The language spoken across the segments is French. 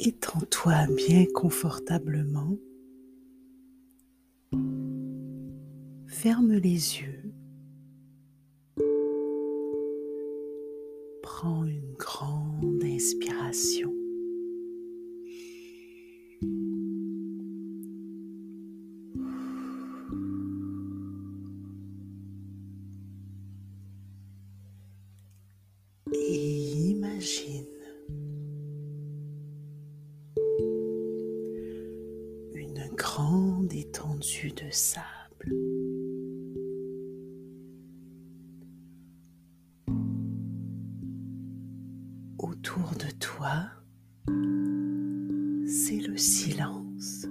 Étends-toi bien confortablement. Ferme les yeux. Prends une grande inspiration. De sable. Autour de toi, c'est le silence.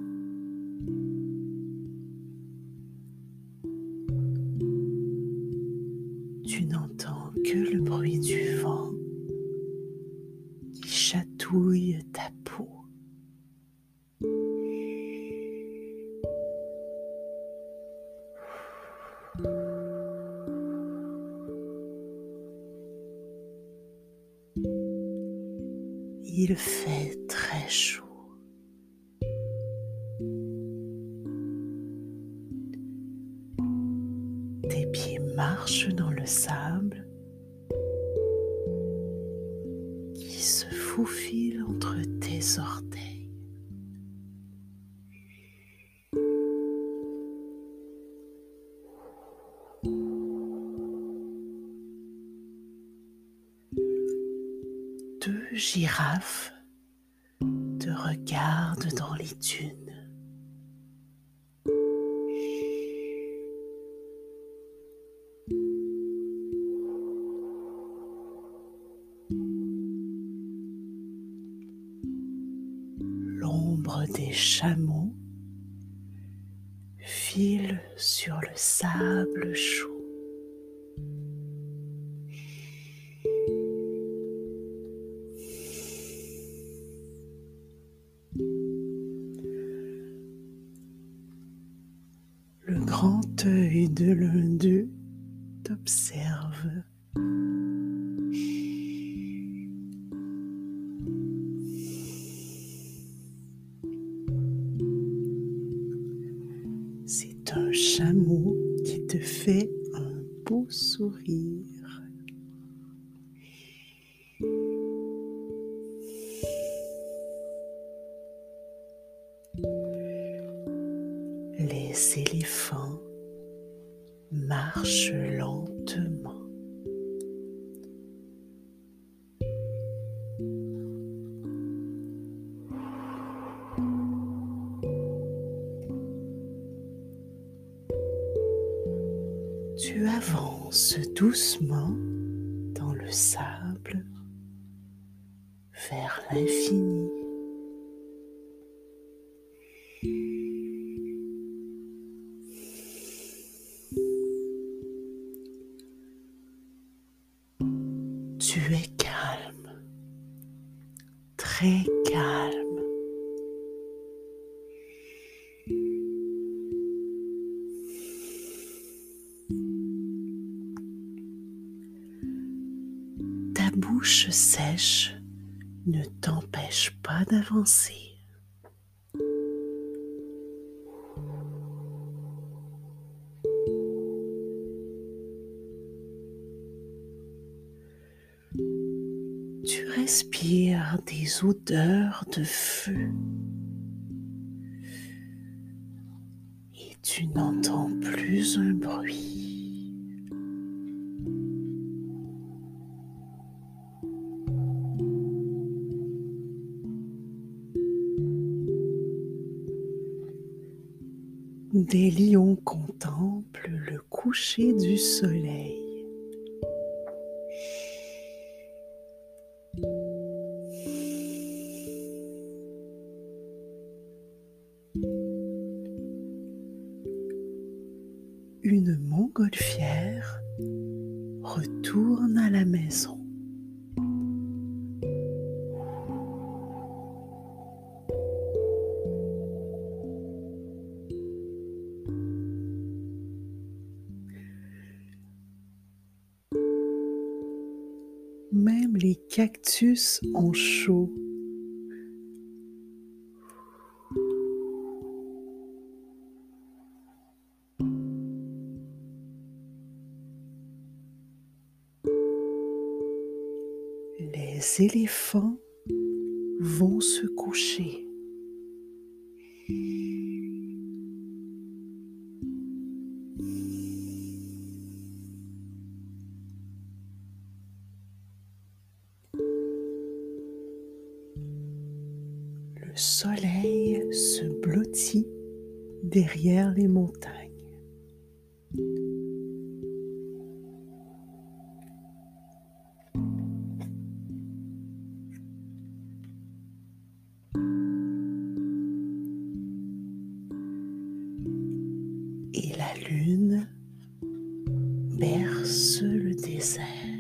Tu n'entends que le bruit du Il fait très chaud. Tes pieds marchent dans le sable qui se faufile entre tes orteils. Deux girafes te regardent dans les dunes. L'ombre des chameaux file sur le sable chaud. Œil de l'un d'eux t'observe. C'est un chameau qui te fait un beau sourire. Marchent lentement. Tu avances doucement dans le sable vers l'infini. Tu es calme, très calme. Ta bouche sèche ne t'empêche pas d'avancer. Tu respires des odeurs de feu et tu n'entends plus un bruit. Des lions contemplent le coucher du soleil. Montgolfière retourne à la maison. Même les cactus ont chaud les éléphants vont se coucher. Le soleil se blottit derrière les montagnes. Et la lune berce le désert.